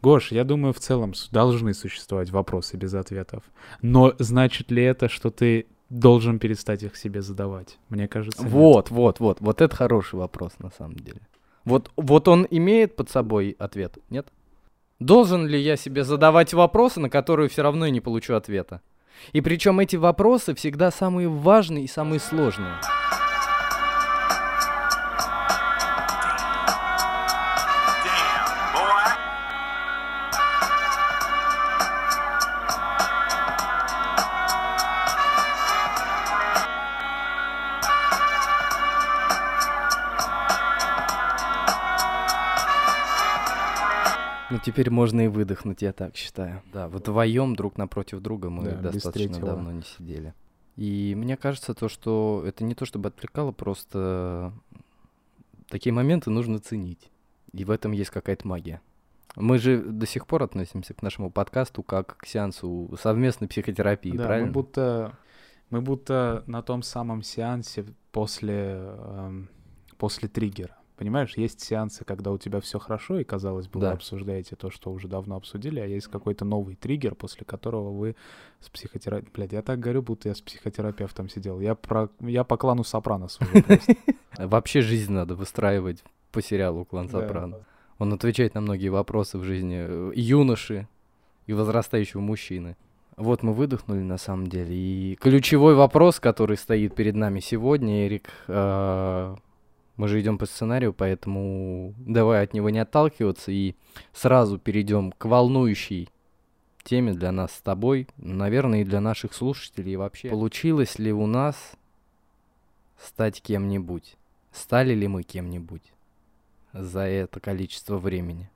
Гош, я думаю, в целом должны существовать вопросы без ответов. Но значит ли это, что ты должен перестать их себе задавать? Мне кажется, нет. Вот, вот, вот. Вот это хороший вопрос, на самом деле. Вот, вот он имеет под собой ответ, нет? Должен ли я себе задавать вопросы, на которые все равно я не получу ответа? И причем эти вопросы всегда самые важные и самые сложные. Теперь можно и выдохнуть, я так считаю. Да, вдвоем друг напротив друга мы Да, достаточно давно не сидели. И мне кажется, то, что это не то чтобы отвлекало, просто такие моменты нужно ценить. И в этом есть какая-то магия. Мы же до сих пор относимся к нашему подкасту как к сеансу совместной психотерапии, Да, правильно? мы будто, мы будто на том самом сеансе после, эм, после триггера. Понимаешь, есть сеансы, когда у тебя все хорошо, и, казалось бы, Да. вы обсуждаете то, что уже давно обсудили, а есть какой-то новый триггер, после которого вы с психотерапевтом... Блядь, я так говорю, будто я с психотерапевтом сидел. Я, про... я по клану Сопрано сужу просто. Вообще жизнь надо выстраивать по сериалу «Клан. Сопрано». Он отвечает на многие вопросы в жизни э, юноши и возрастающего мужчины. Вот мы выдохнули на самом деле. И ключевой вопрос, который стоит перед нами сегодня, Эрик, э, мы же идем по сценарию, поэтому давай от него не отталкиваться и сразу перейдем к волнующей теме для нас с тобой, наверное, и для наших слушателей вообще. Получилось ли у нас стать кем-нибудь? Стали ли мы кем-нибудь за это количество времени?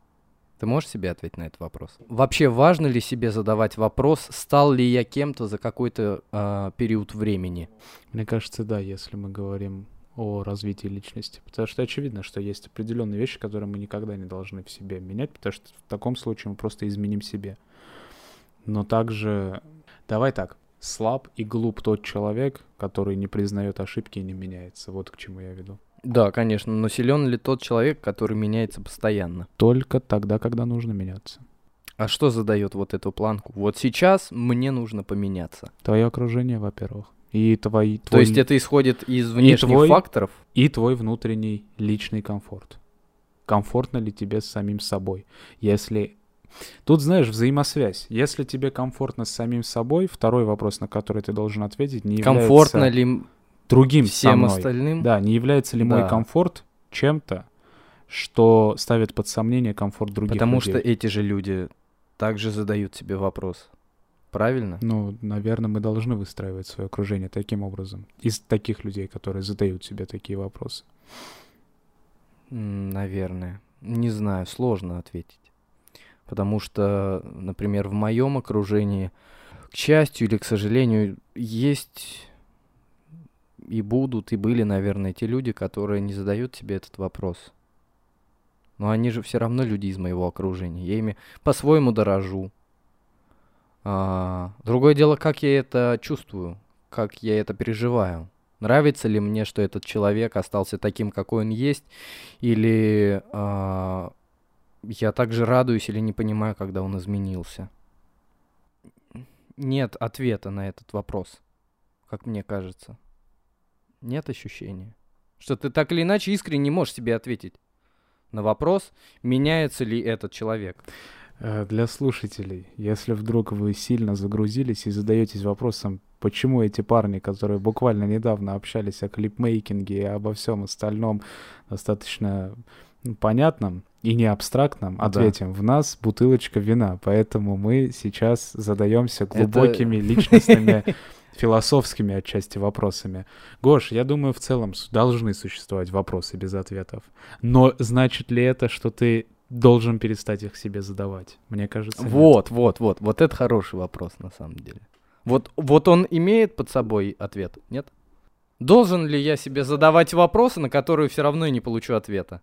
Ты можешь себе ответить на этот вопрос? Вообще важно ли себе задавать вопрос, стал ли я кем-то за какой-то а, период времени? Мне кажется, да, если мы говорим о развитии личности. Потому что очевидно, что есть определенные вещи, которые мы никогда не должны в себе менять, потому что в таком случае мы просто изменим себе. Но также, давай так, слаб и глуп тот человек, который не признает ошибки и не меняется. Вот к чему я веду. Да, конечно, но силен ли тот человек, который меняется постоянно? Только тогда, когда нужно меняться. А что задает вот эту планку? Вот сейчас мне нужно поменяться. Твое окружение, во-первых. И твои, То твой, есть это исходит из внешних твой- факторов? и твой внутренний личный комфорт. Комфортно ли тебе с самим собой? Если... Тут, знаешь, взаимосвязь. Если тебе комфортно с самим собой, второй вопрос, на который ты должен ответить, не является Комфортно ли другим со всем мной. остальным? Да, не является ли мой Да. комфорт чем-то, что ставит под сомнение комфорт других Потому людей? что эти же люди также задают себе вопрос. Правильно? Ну, наверное, мы должны выстраивать свое окружение таким образом. Из таких людей, которые задают себе такие вопросы. Наверное. Не знаю, сложно ответить. Потому что, например, в моем окружении, к счастью или к сожалению, есть и будут, и были, наверное, те люди, которые не задают себе этот вопрос. Но они же все равно люди из моего окружения. Я ими по-своему дорожу. А, другое дело, как я это чувствую, как я это переживаю. Нравится ли мне, что этот человек остался таким, какой он есть, или а, я также радуюсь или не понимаю, когда он изменился? Нет ответа на этот вопрос, как мне кажется. Нет ощущения, что ты так или иначе искренне не можешь себе ответить на вопрос, меняется ли этот человек. Э, Для слушателей, если вдруг вы сильно загрузились и задаетесь вопросом, почему эти парни, которые буквально недавно общались о клипмейкинге и обо всем остальном достаточно понятном и не абстрактном, Да. ответим, в нас бутылочка вина, поэтому мы сейчас задаемся глубокими личностными философскими отчасти вопросами. Гош, я думаю, в целом должны существовать вопросы без ответов. Но значит ли это, что ты должен перестать их себе задавать? Мне кажется, нет. Вот, вот, вот, вот это хороший вопрос на самом деле. Вот, вот он имеет под собой ответ, нет? Должен ли я себе задавать вопросы, на которые все равно я не получу ответа?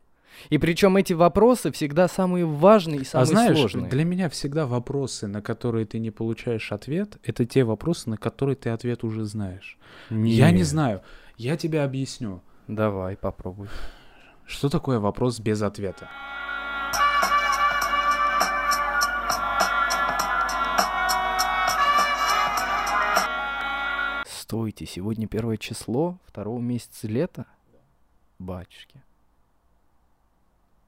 И причем эти вопросы всегда самые важные и самые а знаешь, сложные. для меня всегда вопросы, на которые ты не получаешь ответ, это те вопросы, на которые ты ответ уже знаешь. Я не Нет. знаю. Я тебе объясню. Давай, попробуй. Что такое вопрос без ответа? Подождите, сегодня первое число второго месяца лета? Батюшки.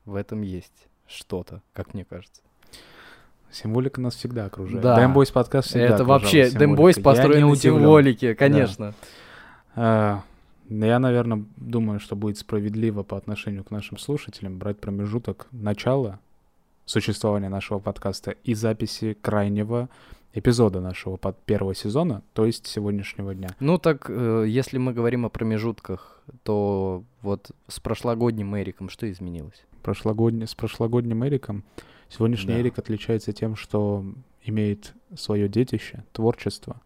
В этом есть что-то, как мне кажется. Символика нас всегда окружает. Да. Дэмбойс подкаст всегда Это вообще. Дэмбойс построен на символике, конечно. А, Я, наверное, думаю, что будет справедливо по отношению к нашим слушателям брать промежуток начала существования нашего подкаста и записи крайнего эпизода нашего под первого сезона, то есть сегодняшнего дня. Ну так, э, если мы говорим о промежутках, то вот с прошлогодним Эриком что изменилось? Прошлогодний, с прошлогодним Эриком сегодняшний Да. Эрик отличается тем, что имеет свое детище, творчество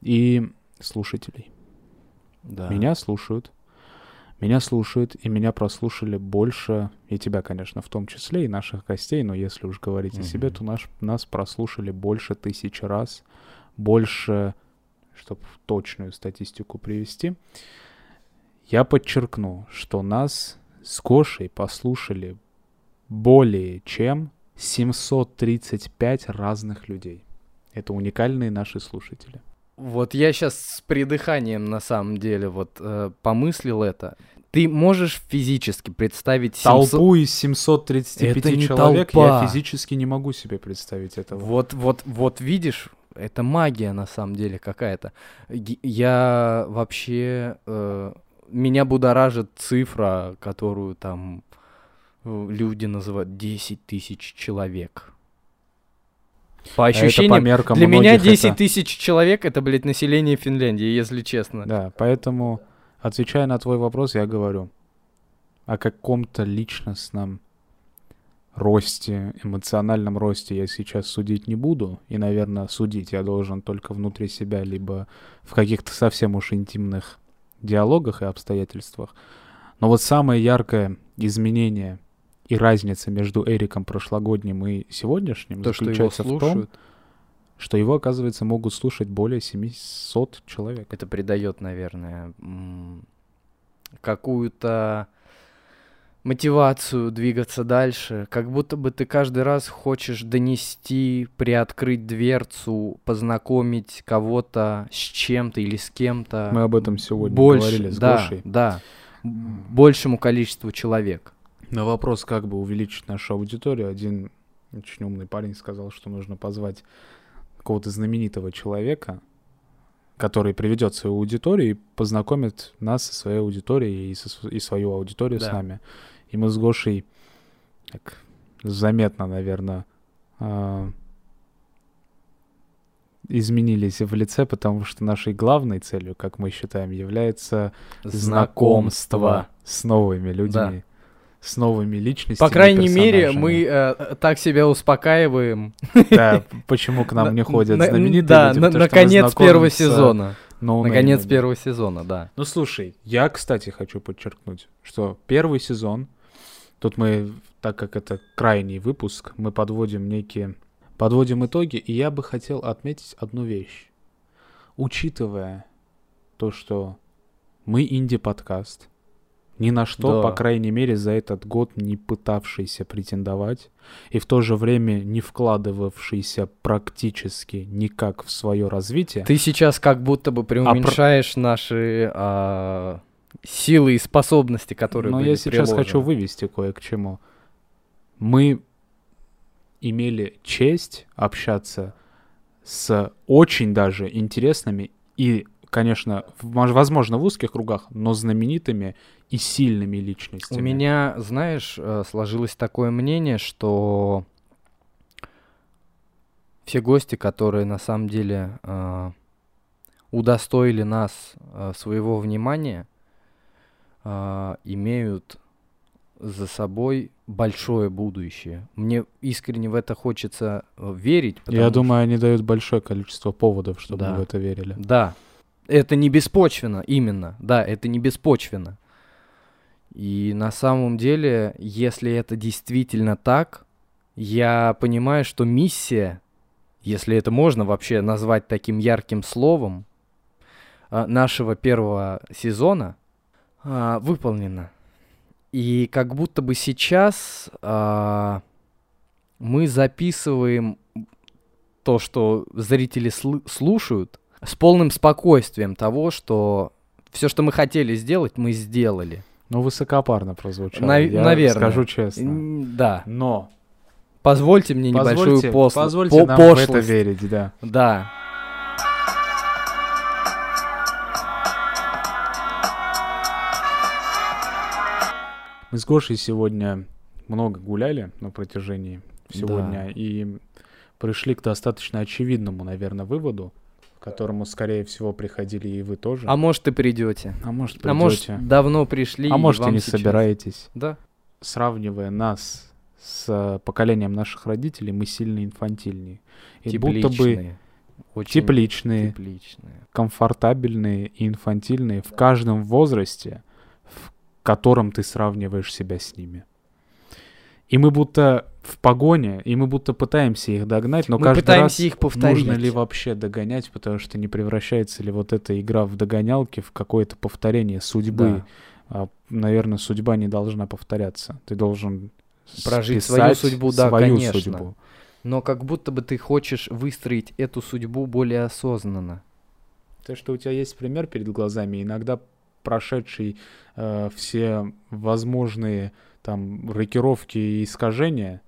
и слушателей. Да. Меня слушают. Меня слушают, и меня прослушали больше, и тебя, конечно, в том числе, и наших гостей, но если уж говорить о себе, то наш, нас прослушали больше тысячи раз, больше, чтобы точную статистику привести. Я подчеркну, что нас с Гошей послушали более чем 735 разных людей. Это уникальные наши слушатели. Вот я сейчас с придыханием на самом деле вот э, помыслил это. Ты можешь физически представить 700 Толпу из 735 Это не человек толпа. я физически не могу себе представить этого. Вот, вот, вот видишь, это магия на самом деле какая-то. Я вообще... э, меня будоражит цифра, которую там э, люди называют 10 тысяч человек. По А это по ощущениям, меркам для меня многих 10 это- тысяч человек это, блядь, население Финляндии, если честно. Да, поэтому, отвечая на твой вопрос, я говорю о каком-то личностном росте, эмоциональном росте я сейчас судить не буду. И, наверное, судить я должен только внутри себя, либо в каких-то совсем уж интимных диалогах и обстоятельствах. Но вот самое яркое изменение и разница между Эриком прошлогодним и сегодняшним То, что его заключается в том, что его, оказывается, могут слушать более 700 человек. это придает, наверное, какую-то мотивацию двигаться дальше, как будто бы ты каждый раз хочешь донести, приоткрыть дверцу, познакомить кого-то с чем-то или с кем-то. Мы об этом сегодня больше, говорили с да, Гошей. да, большему количеству человек. На вопрос, как бы увеличить нашу аудиторию, один очень умный парень сказал, что нужно позвать какого-то знаменитого человека, который приведет свою аудиторию и познакомит нас со своей аудиторией и, со и свою аудиторию с Да. нами. И мы с Гошей так заметно, наверное, изменились в лице, потому что нашей главной целью, как мы считаем, является знакомство с новыми людьми, с новыми личностями. По крайней мере, мы э, так себя успокаиваем. Да, почему к нам не ходят на- знаменитые Да, люди, наконец первого э, сезона. Наконец первого сезона, да. Ну слушай, я, кстати, хочу подчеркнуть, что первый сезон, тут мы, так как это крайний выпуск, мы подводим некие, подводим итоги, и я бы хотел отметить одну вещь. Учитывая то, что мы инди-подкаст, ни на что, Да. по крайней мере, за этот год не пытавшийся претендовать, и в то же время не вкладывавшийся практически никак в свое развитие. Ты сейчас как будто бы преуменьшаешь наши а, силы и способности, которые Но были я сейчас приложены. хочу вывести кое к чему. Мы имели честь общаться с очень даже интересными и, конечно, в- возможно, в узких кругах, но знаменитыми и сильными личностями. У меня, знаешь, э, сложилось такое мнение, что все гости, которые на самом деле э, удостоили нас э, своего внимания, э, имеют за собой большое будущее. Мне искренне в это хочется верить. Я думаю, они дают большое количество поводов, чтобы Да. мы в это верили. Да, это не беспочвенно, именно. Да, это не беспочвенно. И на самом деле, если это действительно так, я понимаю, что миссия, если это можно вообще назвать таким ярким словом, а, нашего первого сезона а, выполнена. И как будто бы сейчас а, мы записываем то, что зрители слушают, с полным спокойствием того, что все, что мы хотели сделать, мы сделали. Ну, высокопарно прозвучало. Нав- я наверное. скажу честно. Да. Но Позвольте мне небольшую позвольте, посл- позвольте по- нам в это пошлость. верить, да. Да. Мы с Гошей сегодня много гуляли на протяжении всего Да. и пришли к достаточно очевидному, наверное, выводу, которому, скорее всего, приходили и вы тоже. А может, и придете. А может, А может, придете. давно пришли. А может, и вам не сейчас- собираетесь. Да. Сравнивая нас с э, поколением наших родителей, мы сильно инфантильнее. И будто бы Тепличные. Очень тепличные, тепличные. комфортабельные и инфантильные в каждом возрасте, в котором ты сравниваешь себя с ними. И мы будто в погоне, и мы будто пытаемся их догнать, но Мы каждый раз их повторить. нужно ли вообще догонять, потому что не превращается ли вот эта игра в догонялки в какое-то повторение судьбы. А, наверное, судьба не должна повторяться. Ты должен Прожить свою судьбу, да, свою конечно. судьбу. Но как будто бы ты хочешь выстроить эту судьбу более осознанно. То, что у тебя есть пример перед глазами, иногда прошедший э, все возможные там рокировки и искажения,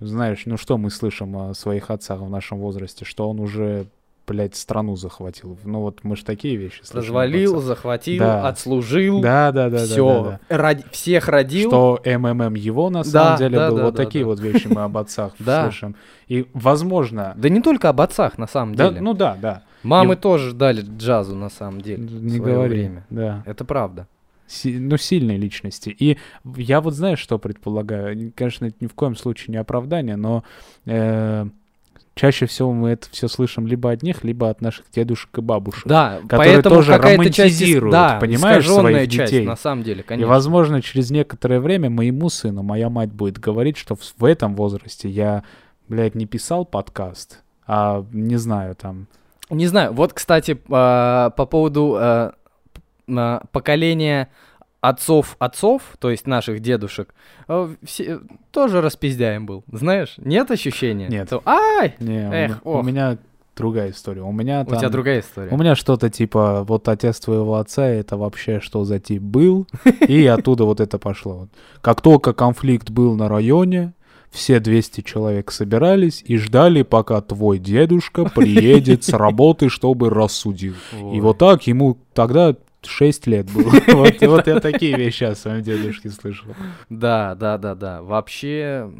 знаешь, ну что мы слышим о своих отцах в нашем возрасте, что он уже, блядь, страну захватил. Ну вот мы же такие вещи слышим. Развалил, захватил, Да. отслужил. Да, да, да, да, все. да, да. всех родил. Что МММ его на Да, самом деле да, был. да, вот да, такие да. вот вещи мы об отцах Да. слышим. И, возможно... Да не только об отцах, на самом Да, деле. ну да, да. Мамы тоже дали джазу, на самом деле. в Не говори. время. Да. Это правда. Ну, сильные личности. И я вот знаешь, что предполагаю? Конечно, это ни в коем случае не оправдание, но э, чаще всего мы это все слышим либо от них, либо от наших дедушек и бабушек. Да, Которые поэтому тоже какая-то часть... романтизируют, да, понимаешь, своих часть, детей. на самом деле, И, конечно. возможно, через некоторое время моему сыну моя мать будет говорить, что в, в этом возрасте я, блядь, не писал подкаст, а не знаю, там, Не знаю, вот, кстати, а, по поводу п- а, поколения отцов-отцов, то есть наших дедушек, а, все- тоже распиздяем был. Знаешь, нет ощущения? Нет. Что, Ай! не, у Эх, у, ох. меня другая история. У меня У тебя там- другая история. У меня что-то типа, вот отец твоего отца, это вообще что за тип был, и оттуда вот это пошло. Как только конфликт был на районе, все 200 человек собирались и ждали, пока твой дедушка приедет с работы, чтобы рассудил. И вот так ему тогда 6 лет было. Вот, вот я такие вещи о своем дедушке слышал. Да, да, да, да. Вообще,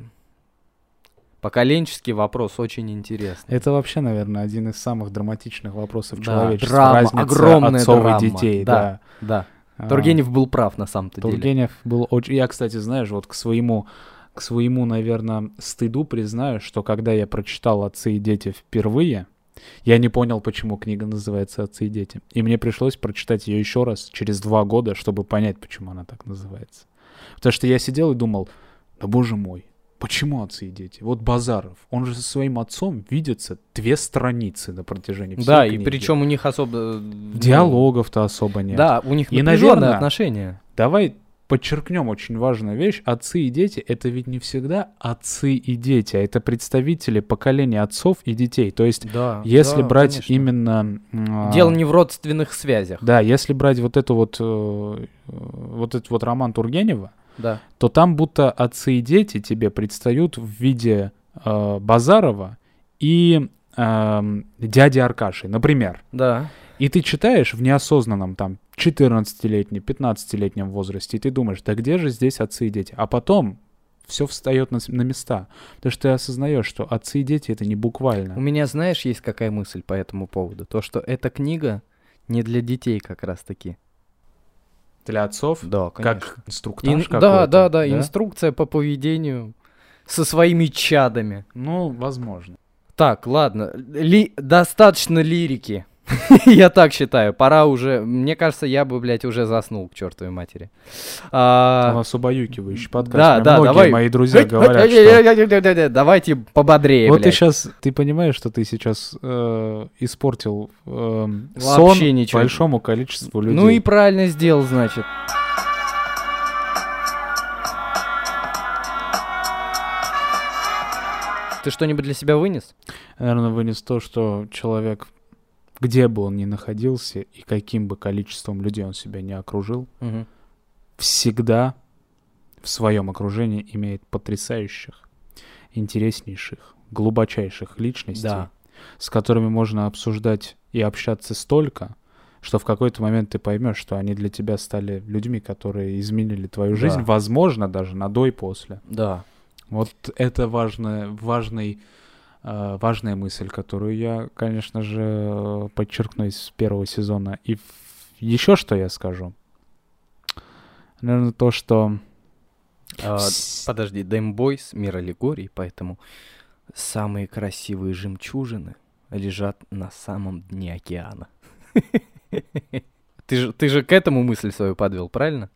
поколенческий вопрос очень интересный. Это вообще, наверное, один из самых драматичных вопросов Да, человечества. драма, разница огромная отцов драма, и детей. да. Да. Да, А, Тургенев был прав на самом-то деле. Тургенев был очень... Я, кстати, знаешь, вот к своему, к своему, наверное, стыду признаю, что когда я прочитал «Отцы и дети» впервые, я не понял, почему книга называется «Отцы и дети». И мне пришлось прочитать ее еще раз через два года, чтобы понять, почему она так называется. Потому что я сидел и думал, да боже мой, почему отцы и дети? Вот Базаров, он же со своим отцом видится две страницы на протяжении всей Да, и книги. причем у них особо... э, Диалогов-то особо нет. Да, у них И, наверное, отношения. Давай подчеркнем очень важную вещь. Отцы и дети — это ведь не всегда отцы и дети, а это представители поколения отцов и детей. То есть, Да, если да, брать конечно. именно... а, Дело не в родственных связях. Да, если брать вот эту вот, э, э, вот этот вот роман Тургенева, Да. то там будто отцы и дети тебе предстают в виде э, Базарова и эм, дяди Аркаши, например. Да. И ты читаешь в неосознанном там 14-летнем, 15-летнем возрасте, и ты думаешь, да где же здесь отцы и дети? А потом все встает на, на места. Потому что ты осознаешь, что отцы и дети это не У буквально. меня, знаешь, есть какая мысль по этому поводу? То, что эта книга не для детей как раз-таки. Для отцов, Да, как инструктаж Ин- какой-то. да, да, да, инструкция по поведению со своими чадами. Ну, возможно. Так, ладно, ли- достаточно лирики. Я так считаю, пора уже, мне кажется, я бы, блядь, уже заснул к чертовой матери. У А, нас убаюкивающий подкаст. да, да, многие давай. мои друзья говорят, что... Давайте пободрее, Вот ты сейчас, ты понимаешь, что ты сейчас э, испортил эм, сон большому количеству людей. Ну и правильно сделал, значит. Ты что-нибудь для себя вынес? Наверное, вынес то, что человек где бы он ни находился и каким бы количеством людей он себя не окружил, Мгм. всегда в своем окружении имеет потрясающих, интереснейших, глубочайших личностей, Да. с которыми можно обсуждать и общаться столько, что в какой-то момент ты поймешь, что они для тебя стали людьми, которые изменили твою жизнь, Да. возможно, даже на до и после. Да. Вот это важная, важный, важная мысль, которую я, конечно же, э, подчеркну из первого сезона. И еще что я скажу? Наверное, то, что... Вс- подожди, Дэмбойс, мир аллегорий, поэтому самые красивые жемчужины лежат на самом дне океана. Ты же, ты же к этому мысль свою подвел, правильно?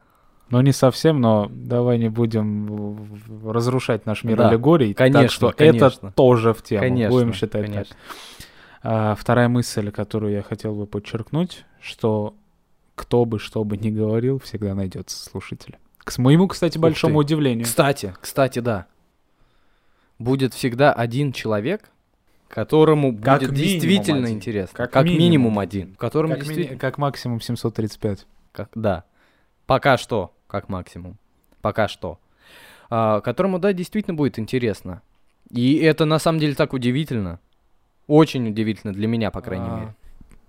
Ну, не совсем, но давай не будем разрушать наш мир Да, аллегорий. конечно, так что конечно. это тоже в тему. Конечно, Будем считать так. конечно. А, вторая мысль, которую я хотел бы подчеркнуть, что кто бы что бы ни говорил, всегда найдется слушатель. К моему, кстати, большому удивлению. Кстати, кстати, да. Будет всегда один человек, которому Как будет действительно один. интересно. Как Как, минимум, минимум один. Которому Как, действительно... как максимум 735. Как, да. Пока что, как максимум. Пока что. А, которому, да, действительно будет интересно. И это на самом деле так удивительно. Очень удивительно для меня, по крайней А, мере.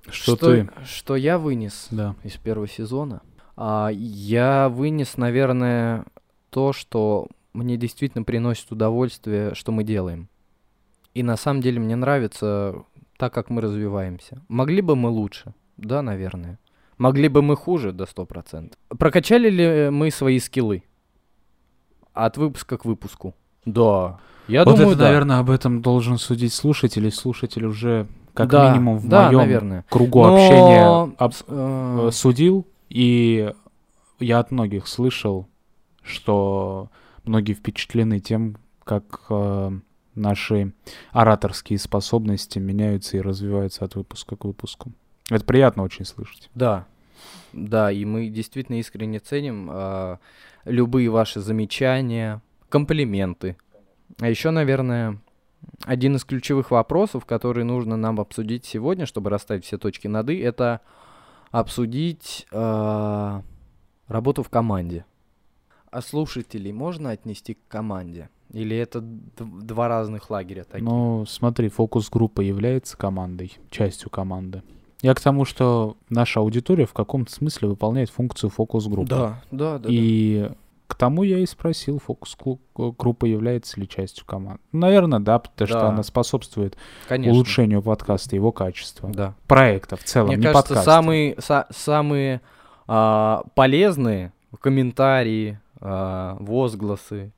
Что, ты? Что я вынес Да. из первого сезона? А, я вынес, наверное, то, что мне действительно приносит удовольствие, что мы делаем. И на самом деле мне нравится так, как мы развиваемся. Могли бы мы лучше? Да, наверное. Могли бы мы хуже? До 100%. Прокачали ли мы свои скиллы? От выпуска к выпуску? Да. Я вот думаю, это, да. наверное, об этом должен судить слушатель, и слушатель уже как Да, минимум в да, моем наверное. кругу Но, общения об- э, э, судил, и я от многих слышал, что многие впечатлены тем, как э, наши ораторские способности меняются и развиваются от выпуска к выпуску. Это приятно очень слышать. Да, да, и мы действительно искренне ценим а, любые ваши замечания, комплименты. А еще, наверное, один из ключевых вопросов, который нужно нам обсудить сегодня, чтобы расставить все точки над «и», это обсудить а, работу в команде. А слушателей можно отнести к команде? Или это два разных лагеря такие? Ну, смотри, фокус-группа является командой, частью команды. Я к тому, что наша аудитория в каком-то смысле выполняет функцию фокус-группы. да, да, да. да. И к тому я и спросил, фокус-группа является ли частью команды. Наверное, да, потому что Да. она способствует Конечно. улучшению подкаста, его качества. Да. Проекта в целом, Мне не кажется, подкаста. самые, са- самые а, полезные комментарии, а, возгласы,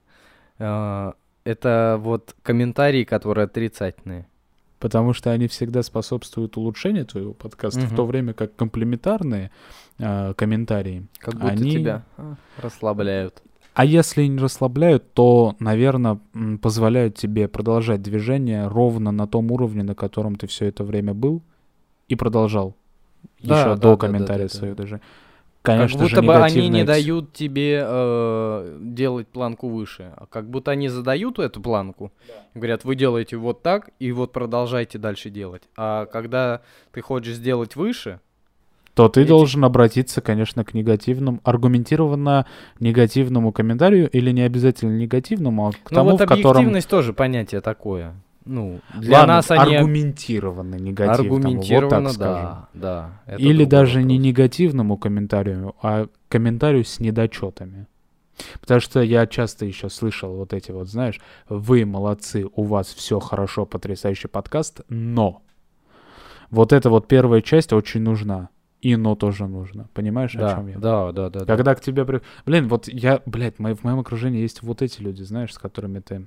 а, это вот комментарии, которые отрицательные. Потому что они всегда способствуют улучшению твоего подкаста, в Мгм. то время как комплементарные а, комментарии. Как будто Они- тебя а, расслабляют. А если не расслабляют, то, наверное, позволяют тебе продолжать движение ровно на том уровне, на котором ты все это время был и продолжал. Да, Еще да, до да, комментария да, да, своего да. даже. Конечно как же, будто бы они не дают тебе э, делать планку выше. А как будто они задают эту планку. Говорят, вы делаете вот так, и вот продолжайте дальше делать. А когда ты хочешь сделать выше, то ты эти- должен обратиться, конечно, к негативному, аргументированно негативному комментарию или не обязательно негативному, а к ну тому, вот в котором... объективность тоже понятие такое. Ну, для Ладно, нас они аргументированно негативному, аргументированно, вот так скажем. да, да. Или даже не вопрос. негативному комментарию, а комментарию с недочетами. Потому что я часто еще слышал вот эти вот, знаешь, вы молодцы, у вас все хорошо, потрясающий подкаст, но вот эта вот первая часть очень нужна. И но тоже нужно. Понимаешь, о Да, чем я? да, да, да, да. Когда к тебе... Блин, вот я, блядь, мои- в моем окружении есть вот эти люди, знаешь, с которыми ты.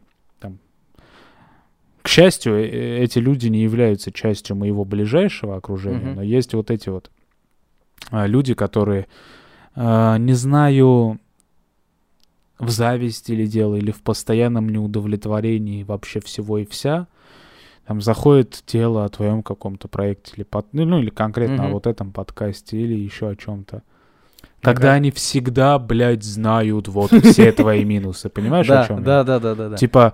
К счастью, э- э- эти люди не являются частью моего ближайшего окружения, Мгм. но есть вот эти вот а, люди, которые, а, не знаю, в зависти ли дело, или в постоянном неудовлетворении вообще всего и вся, там заходит дело о твоем каком-то проекте, или под- ну, ну, или конкретно о Мгм. вот этом подкасте, или еще о чем-то. Когда они всегда, блядь, знают вот все твои минусы. Понимаешь, о чем я? да, да, да, да. Типа,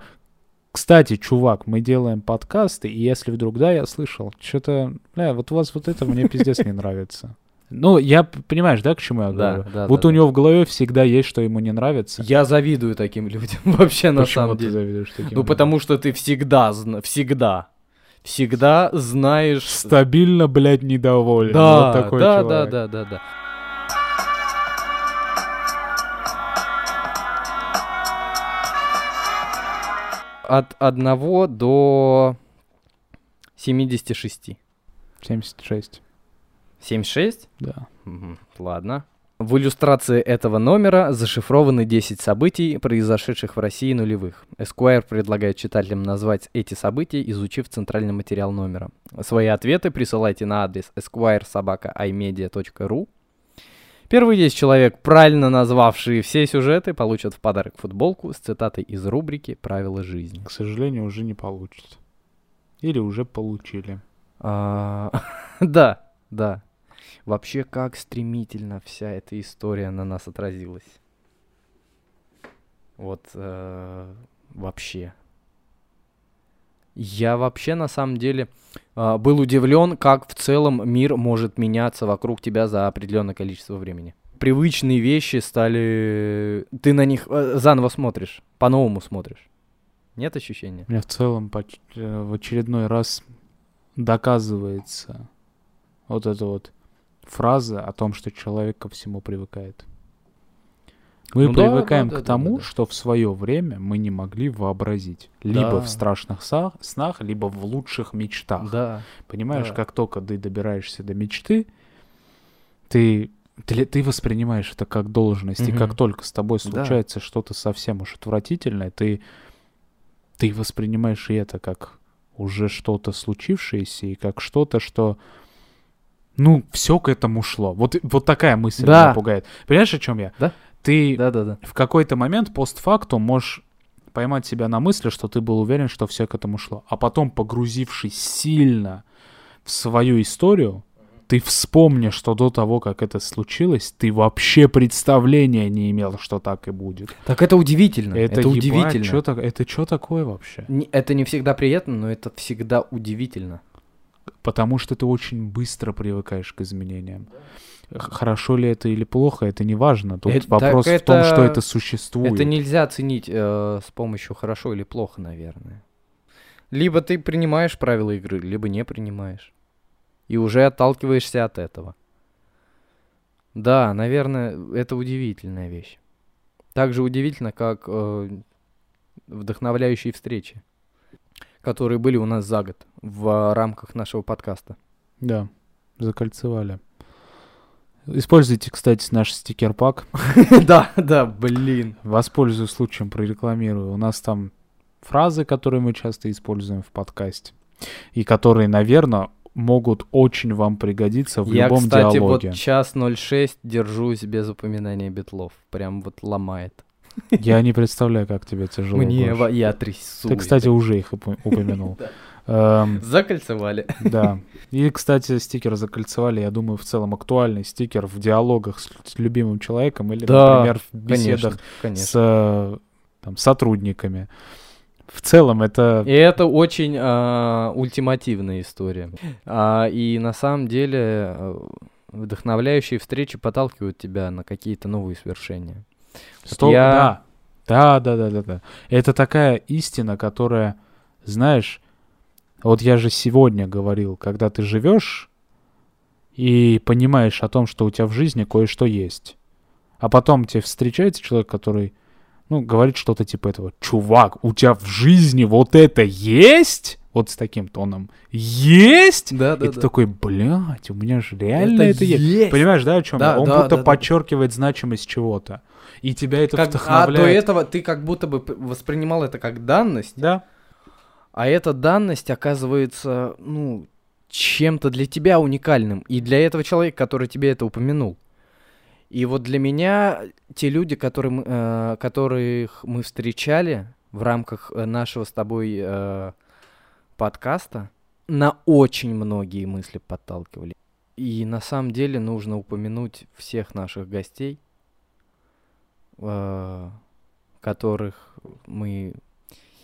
Кстати, чувак, мы делаем подкасты, и если вдруг, да, я слышал, что-то, бля, вот у вас вот это мне пиздец не нравится. Ну, я, понимаешь, да, к чему я Да, говорю? да, вот да, у да. него в голове всегда есть, что ему не нравится. Я завидую таким людям вообще на Почему самом ты деле. завидуешь таким Ну, людям? потому что ты всегда, всегда, всегда знаешь... Стабильно, блядь, недоволен. Да, Вот такой да, да, человек. да, да, да. От 1 до 76. 76, 76? да. Мгм, Ладно. В иллюстрации этого номера зашифрованы 10 событий, произошедших в России нулевых. Esquire предлагает читателям назвать эти события, изучив центральный материал номера. Свои ответы присылайте на адрес esquiresobaka.imedia.ru. Первые 10 человек, правильно назвавшие все сюжеты, получат в подарок футболку с цитатой из рубрики «Правила жизни». К сожалению, уже не получится. Или уже получили. А, Да, да. Вообще, как стремительно вся эта история на нас отразилась. Вот э, вообще. Я вообще на самом деле а, был удивлен, как в целом мир может меняться вокруг тебя за определенное количество времени. Привычные вещи стали... Ты на них э, заново смотришь, по-новому смотришь. Нет ощущения? Меня в целом поч- э, в очередной раз доказывается вот эта вот фраза о том, что человек ко всему привыкает. Мы Ну да, привыкаем да, да, к да, тому, да. что в свое время мы не могли вообразить. Либо Да. в страшных са- снах, либо в лучших мечтах. Да. Понимаешь, Да. как только ты добираешься до мечты, ты, ты, ты воспринимаешь это как должность. И Мгм. как только с тобой Да. случается что-то совсем уж отвратительное, ты, ты воспринимаешь и это как уже что-то случившееся, и как что-то, что... Ну, все к этому шло. Вот, вот такая мысль Да. меня пугает. Понимаешь, о чем я? Да. Ты Да-да-да. в какой-то момент постфактум можешь поймать себя на мысли, что ты был уверен, что все к этому шло. А потом, погрузившись сильно в свою историю, ты вспомнишь, что до того, как это случилось, ты вообще представления не имел, что так и будет. Так это удивительно. Это, ебать, удивительно. чё так- это что такое вообще? Не- это не всегда приятно, но это всегда удивительно. Потому что ты очень быстро привыкаешь к изменениям. Хорошо ли это или плохо, это не важно. Тут Это- вопрос в том, это- что это существует. Это нельзя оценить э, с помощью хорошо или плохо, наверное. Либо ты принимаешь правила игры, либо не принимаешь. И уже отталкиваешься от этого. Да, наверное, это удивительная вещь. Так же удивительно, как э, вдохновляющие встречи, которые были у нас за год в рамках нашего подкаста. Да, закольцевали. Используйте, кстати, наш стикер-пак. Да, да, блин. Воспользуюсь случаем, прорекламирую. У нас там фразы, которые мы часто используем в подкасте. И которые, наверное, могут очень вам пригодиться в Я, любом кстати, диалоге. вот час 06 держусь без упоминания битлов. Прям вот ломает. Я не представляю, как тебе тяжело. Мне Гош. я трясусь. Ты, кстати, уже их упо- упомянул. Эм, Закольцевали. Да. И, кстати, стикер закольцевали, я думаю, в целом актуальный стикер в диалогах с, с любимым человеком или, Да, например, в беседах Конечно, конечно. с э, там, сотрудниками. В целом это... И это очень а, ультимативная история. А, и на самом деле э, вдохновляющие встречи подталкивают тебя на какие-то новые свершения. сто- я- Да, да, да, да, да. Это такая истина, которая, знаешь, вот я же сегодня говорил, когда ты живешь и понимаешь о том, что у тебя в жизни кое-что есть, а потом тебе встречается человек, который, ну, говорит что-то типа этого, чувак, у тебя в жизни вот это есть? Вот с таким тоном. Есть? Да, и ты такой, блядь, у меня же реально это, есть. есть. Понимаешь, да, о чем Да, я? Он да, будто да, да. подчеркивает значимость чего-то. И тебя это Как- а до вдохновляет. этого ты как будто бы воспринимал это как данность, Да. А эта данность оказывается, ну, чем-то для тебя уникальным. И для этого человека, который тебе это упомянул. И вот для меня те люди, которые мы, э, которых мы встречали в рамках э, нашего с тобой э, подкаста, на очень многие мысли подталкивали. И на самом деле нужно упомянуть всех наших гостей, э, которых мы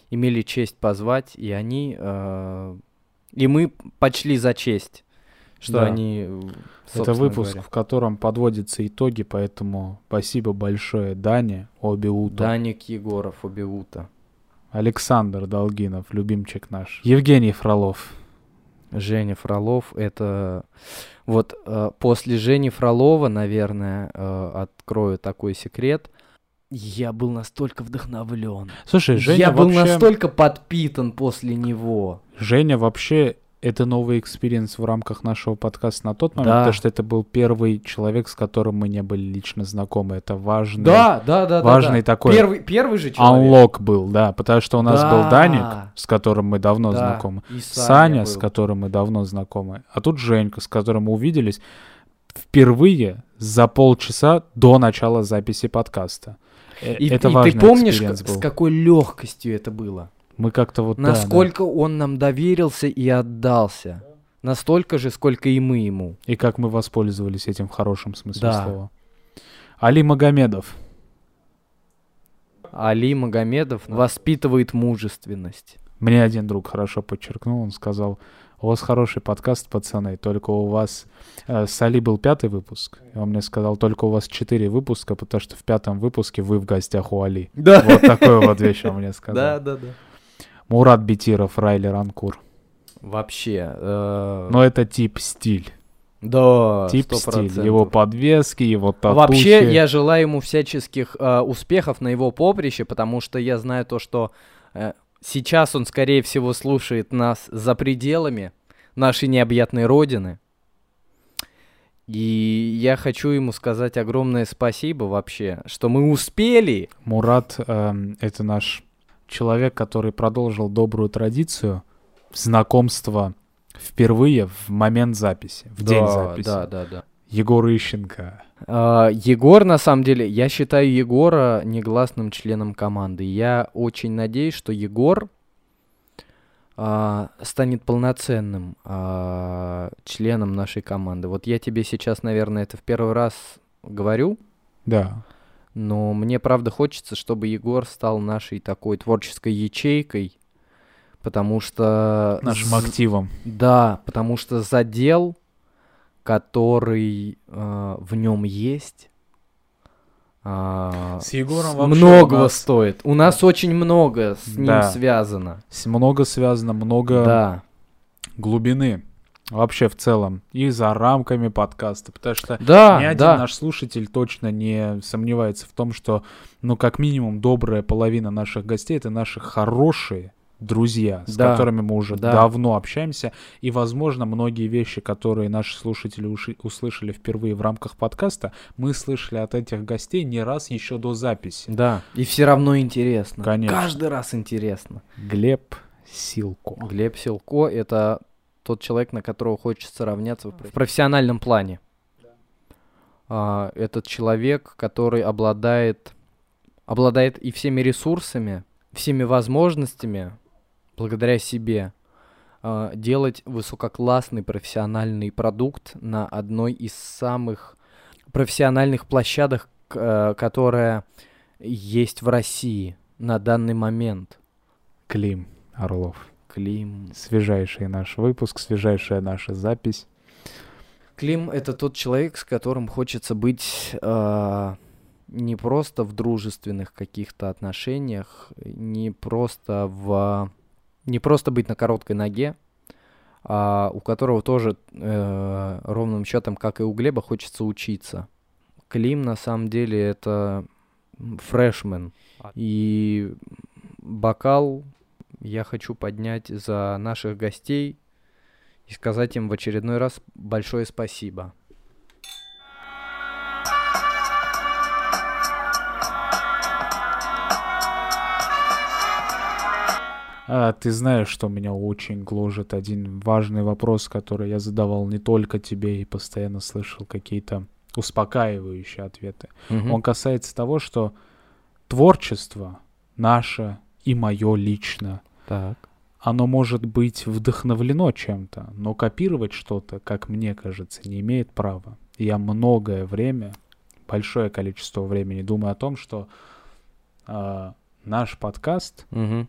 имели честь позвать, и они... э, и мы почли за честь, что Да. они... э, Это выпуск, говоря. в котором подводятся итоги, поэтому спасибо большое Дане Обиуту. Даник Егоров, Убиута. Александр Долгинов, любимчик наш. Евгений Фролов. Женя Фролов, это... Вот э, после Жени Фролова, наверное, э, открою такой секрет. Я был настолько вдохновлен. Слушай, Женя Я был вообще... настолько подпитан после него. Женя вообще это новый experience в рамках нашего подкаста на тот момент, Да. потому что это был первый человек, с которым мы не были лично знакомы. Это важный, Да, да, да, да. важный да. такой Первый, первый же человек. unlock был, да, потому что у нас был Да. Даник, с которым мы давно Да, знакомы, и Саня, с был. которым мы давно знакомы, а тут Женька, с которым мы увиделись впервые за полчаса до начала записи подкаста. Э, И, это и важный ты помнишь, был. с какой легкостью это было? Мы как-то вот... да, да. Насколько он нам доверился и отдался. Настолько же, сколько и мы ему. И как мы воспользовались этим в хорошем смысле Да. слова. Али Магомедов. Али Магомедов воспитывает мужественность. Мне один друг хорошо подчеркнул, он сказал, у вас хороший подкаст, пацаны, только у вас... э, с Али был пятый выпуск, и он мне сказал, только у вас четыре выпуска, потому что в пятом выпуске вы в гостях у Али. Да. Вот такой вот вещь он мне сказал. Да, да, да. Мурат Бетиров, Райли Ранкур. Вообще. э, Но это тип стиль. да, Тип 100%. стиль. Его подвески, его татухи. Вообще, я желаю ему всяческих э, успехов на его поприще, потому что я знаю то, что э, сейчас он, скорее всего, слушает нас за пределами нашей необъятной родины. И я хочу ему сказать огромное спасибо вообще, что мы успели. Мурат эм, это наш человек, который продолжил добрую традицию знакомства впервые в момент записи, в день Да, записи. Да, да, да. Егор Ищенко. А, Егор, на самом деле, я считаю Егора негласным членом команды. Я очень надеюсь, что Егор а, станет полноценным а, членом нашей команды. Вот я тебе сейчас, наверное, это в первый раз говорю, Да. но мне правда хочется, чтобы Егор стал нашей такой творческой ячейкой, потому что... Нашим активом. Да, потому что задел, который э, в нем есть, а, С Егором с- вообще у многого нас- стоит. У нас очень много с ним Да. связано. С- Много связано, много Да, глубины. Вообще в целом. И за рамками подкаста. Потому что да, Ни один да. наш слушатель точно не сомневается в том, что, ну, как минимум, добрая половина наших гостей это наши хорошие друзья, с Да, которыми мы уже да. давно общаемся. И, возможно, многие вещи, которые наши слушатели уши- услышали впервые в рамках подкаста, мы слышали от этих гостей не раз еще до записи. Да, и все равно интересно. Конечно. Каждый раз интересно. Глеб Силко. Глеб Силко — это тот человек, на которого хочется равняться в в профессиональном плане. А, этот человек, который обладает, обладает и всеми ресурсами, всеми возможностями, благодаря себе, а, делать высококлассный профессиональный продукт на одной из самых профессиональных площадок, э, которая есть в России на данный момент. Клим Орлов. Клим. Свежайший наш выпуск, свежайшая наша запись. Клим это тот человек, с которым хочется быть э, не просто в дружественных каких-то отношениях, не просто в не просто быть на короткой ноге, а у которого тоже э, ровным счетом, как и у Глеба, хочется учиться. Клим на самом деле это фрешмен. И бокал я хочу поднять за наших гостей и сказать им в очередной раз большое спасибо. А, ты знаешь, что меня очень гложет один важный вопрос, который я задавал не только тебе и постоянно слышал какие-то успокаивающие ответы. Он касается того, что творчество наше и мое лично, Так. оно может быть вдохновлено чем-то, но копировать что-то, как мне кажется, не имеет права. Я многое время, большое количество времени думаю о том, что а, наш подкаст Мгм.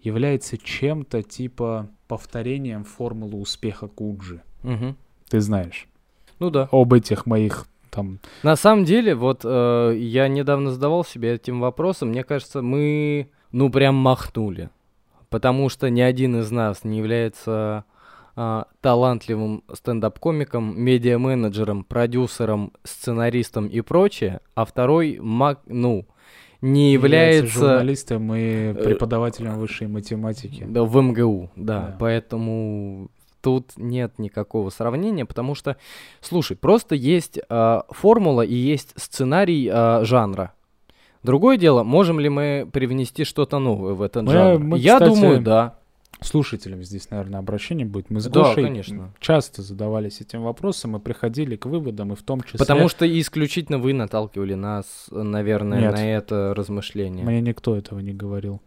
Является чем-то типа повторением формулы успеха Куджи. Мгм. Ты знаешь Ну да. об этих моих там... На самом деле, вот э, я недавно задавал себе этим вопросом, мне кажется, мы, ну, прям махнули. Потому что ни один из нас не является а, талантливым стендап-комиком, медиа-менеджером, продюсером, сценаристом и прочее, а второй, маг, ну, не является... журналистом и преподавателем высшей математики. Да, в МГУ, да. Да. Поэтому тут нет никакого сравнения, потому что, слушай, просто есть а, формула и есть сценарий а, жанра. Другое дело, можем ли мы привнести что-то новое в этот Мы- жанр? мы, Я кстати, думаю, да. Слушателям здесь, наверное, обращение будет. Мы с Да, Гошей конечно. часто задавались этим вопросом и приходили к выводам, и в том числе... Потому что исключительно вы наталкивали нас, наверное, Нет. на это размышление. Мне никто этого не говорил.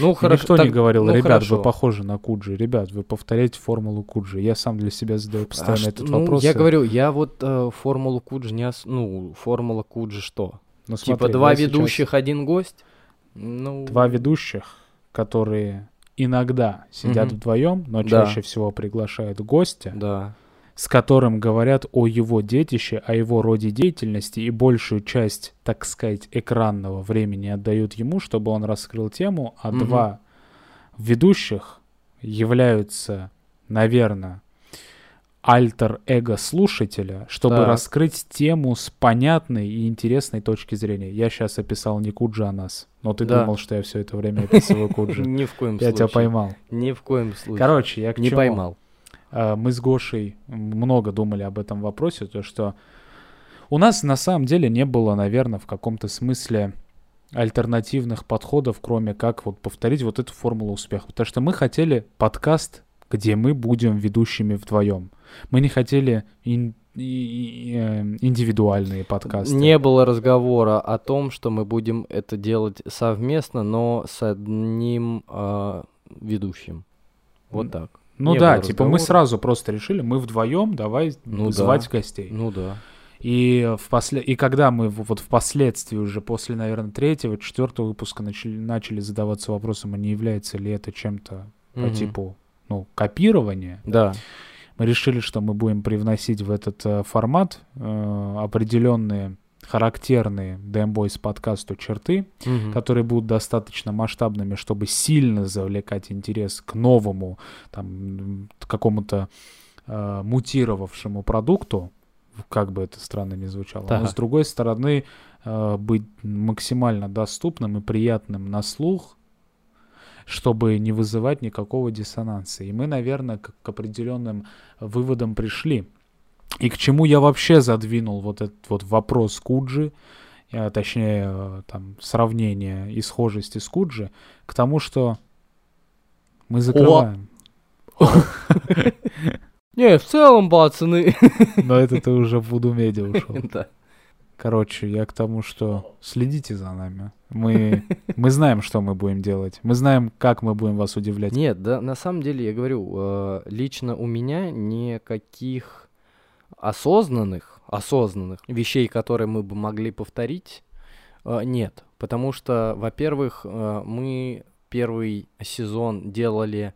Ну, хорошо. Никто не так- говорил, ну, ребят, хорошо. вы похожи на Куджи. Ребят, вы повторяете формулу Куджи. Я сам для себя задаю А постоянно ш- этот ну, вопрос. я говорю, я вот э, формулу Куджи не ос- Ну, формула Куджи что? Ну, типа смотри, два я сейчас- ведущих, один гость? Ну, Два ведущих, которые иногда сидят Мгм. вдвоем, но Да. чаще всего приглашают гостя, Да. с которым говорят о его детище, о его роде деятельности и большую часть, так сказать, экранного времени отдают ему, чтобы он раскрыл тему, а Мгм. два ведущих являются, наверное, альтер-эго слушателя, чтобы Так. раскрыть тему с понятной и интересной точки зрения. Я сейчас описал не Куджи, а нас. Но ты Да. думал, что я все это время описываю Куджи. Ни в коем Я случае. тебя поймал. Ни в коем случае. Короче, я к не поймал. А, Мы с Гошей много думали об этом вопросе, то что у нас на самом деле не было, наверное, в каком-то смысле альтернативных подходов, кроме как вот повторить вот эту формулу успеха. Потому что мы хотели подкаст, где мы будем ведущими вдвоем. Мы не хотели ин- и- и, э, индивидуальные подкасты. Не было разговора о том, что мы будем это делать совместно, но с одним а, ведущим. Вот так. Ну не да, типа мы сразу просто решили, мы вдвоем, давай Ну звать да. гостей. Ну да. И, в после... и когда мы вот впоследствии уже после, наверное, третьего, четвертого выпуска начали, начали задаваться вопросом, а не является ли это чем-то по Мгм. типу ну, копирования, Да. мы решили, что мы будем привносить в этот э, формат э, определенные характерные DMBoys подкасту черты, Мгм. которые будут достаточно масштабными, чтобы сильно завлекать интерес к новому, там, какому-то э, мутировавшему продукту, как бы это странно ни звучало. Но Так. с другой стороны, э, быть максимально доступным и приятным на слух, чтобы не вызывать никакого диссонанса. И мы, наверное, к, к определенным выводам пришли. И к чему я вообще задвинул вот этот вот вопрос Куджи, э, точнее, э, там, сравнение и схожести с Куджи, к тому, что мы закрываем. Не, в целом, пацаны. Но это ты уже в Вуду Медиа ушел. Да. Короче, я к тому, что следите за нами. Мы, мы знаем, что мы будем делать. Мы знаем, как мы будем вас удивлять. Нет, да, на самом деле, я говорю, э, лично у меня никаких осознанных, осознанных вещей, которые мы бы могли повторить, э, нет. Потому что, во-первых, э, мы первый сезон делали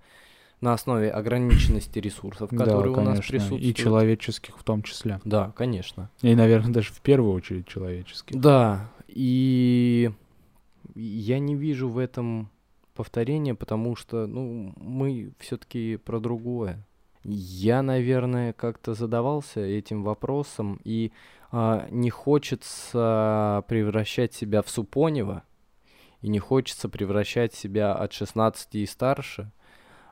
на основе ограниченности ресурсов, которые да, у нас присутствуют. И человеческих в том числе. Да, конечно. И, наверное, даже в первую очередь человеческих. Да, и я не вижу в этом повторения, потому что, ну, мы все-таки про другое. Я, наверное, как-то задавался этим вопросом, и а, не хочется превращать себя в Супонева, и не хочется превращать себя от 16 и старше.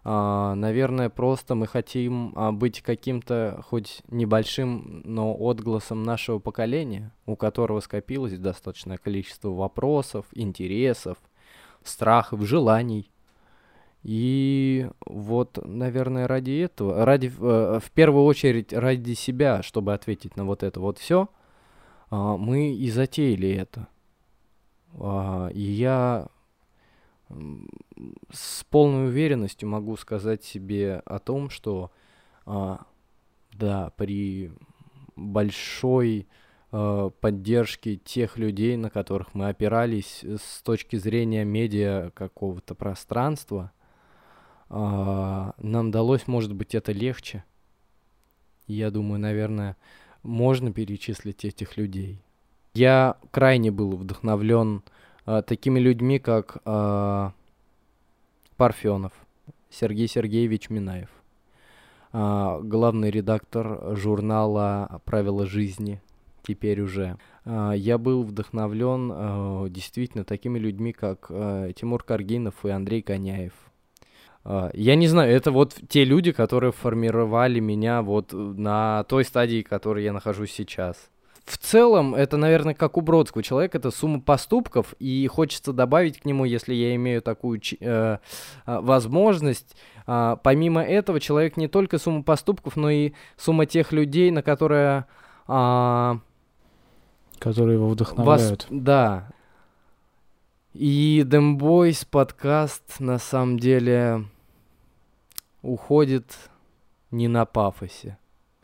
А, наверное, просто мы хотим а, быть каким-то хоть небольшим, но отгласом нашего поколения, у которого скопилось достаточное количество вопросов, интересов, страхов, желаний. И вот, наверное, ради этого, ради, э, в первую очередь ради себя, чтобы ответить на вот это вот все, мы и затеяли это. А, И я с полной уверенностью могу сказать себе о том, что а, да, при большой э, поддержки тех людей, на которых мы опирались э, с точки зрения медиа какого-то пространства, а, нам далось, может быть, это легче. Я думаю, наверное, можно перечислить этих людей. Я крайне был вдохновлен а, такими людьми, как а, Парфенов, Сергей Сергеевич Минаев, а, главный редактор журнала «Правила жизни», теперь уже. А, Я был вдохновлен а, действительно такими людьми, как а, Тимур Каргинов и Андрей Коняев. Я не знаю, это вот те люди, которые формировали меня вот э, на той стадии, в которой я нахожусь сейчас. В целом, это, наверное, как у Бродского. Человек — это сумма поступков, и хочется добавить к нему, если я имею такую э, а, возможность. а, Помимо этого, человек не только сумма поступков, но и сумма тех людей, на которые... а, Которые его вас- вдохновляют. Да. И Дембойс подкаст на самом деле уходит не на пафосе.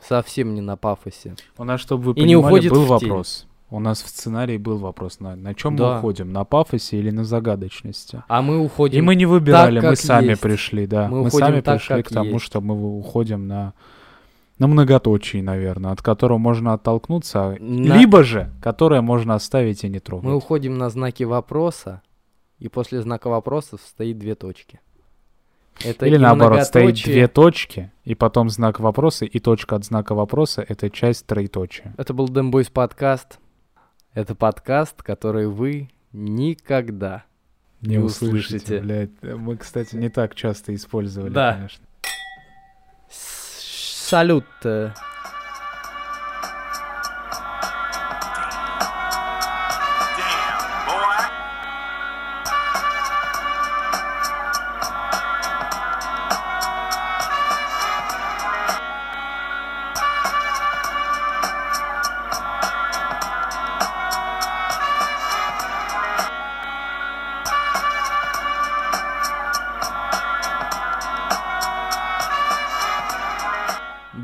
Совсем не на пафосе. У нас, чтобы вы И не понимали, уходит был в тень. вопрос. У нас в сценарии был вопрос, на, на чем Да. мы уходим, на пафосе или на загадочности. А мы уходим... И мы не выбирали, мы как сами есть. пришли, да. Мы Мы, сами так, пришли к тому, есть. что мы уходим на, на многоточие, наверное, от которого можно оттолкнуться, На- либо же, которое можно оставить и не трогать. Мы уходим на знаки вопроса, и после знака вопроса стоит две точки. Это Или наоборот, стоит две точки, и потом знак вопроса, и точка от знака вопроса — это часть троеточия. Это был Дембойс подкаст. Это подкаст, который вы никогда Не, Не услышите, услышите. блядь. Мы, кстати, не так часто использовали, Да. конечно. Салют.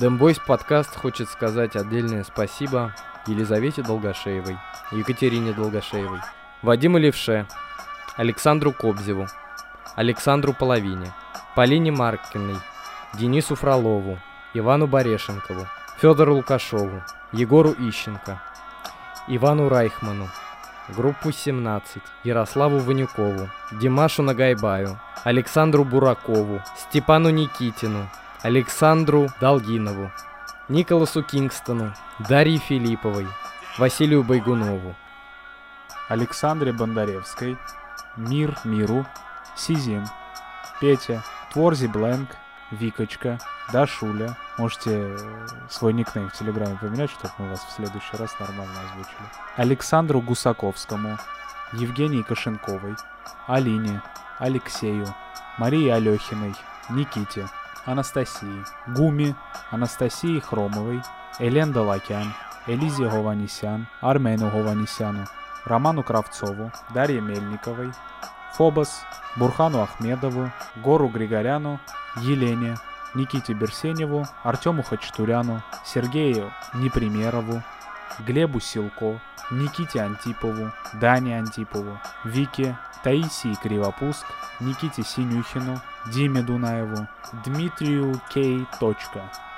Дембойс подкаст хочет сказать отдельное спасибо Елизавете Долгошеевой, Екатерине Долгошеевой, Вадиму Левше, Александру Кобзеву, Александру Половине, Полине Маркиной, Денису Фролову, Ивану Борешенкову, Федору Лукашову, Егору Ищенко, Ивану Райхману, группу 17, Ярославу Ванюкову, Димашу Нагайбаю, Александру Буракову, Степану Никитину, Александру Долгинову, Николасу Кингстону, Дарье Филипповой, Василию Байгунову. Александре Бондаревской, Мир Миру, Сизим, Петя, Творзи Бленк, Викочка, Дашуля. Можете э, свой никнейм в Телеграме поменять, чтобы мы вас в следующий раз нормально озвучили. Александру Гусаковскому, Евгении Кошенковой, Алине, Алексею, Марии Алехиной, Никите, Анастасии, Гуми, Анастасии Хромовой, Элен Далакян, Элизе Гованисян, Армену Гованисяну, Роману Кравцову, Дарье Мельниковой, Фобос, Бурхану Ахмедову, Гору Григоряну, Елене, Никите Берсеневу, Артему Хачатуряну, Сергею Непримерову, Глебу Силко, Никите Антипову, Дане Антипову, Вике, Таисии Кривопуск, Никите Синюхину, Диме Дунаеву, Дмитрию Кей.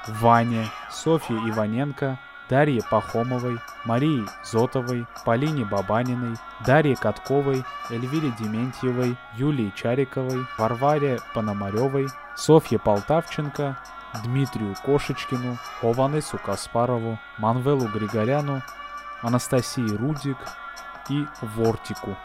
Ване, Софье Иваненко, Дарье Пахомовой, Марии Зотовой, Полине Бабаниной, Дарье Катковой, Эльвире Дементьевой, Юлии Чариковой, Варваре Пономаревой, Софье Полтавченко, Дмитрию Кошечкину, Ованесу Каспарову, Манвелу Григоряну, Анастасии Рудик и Вортику.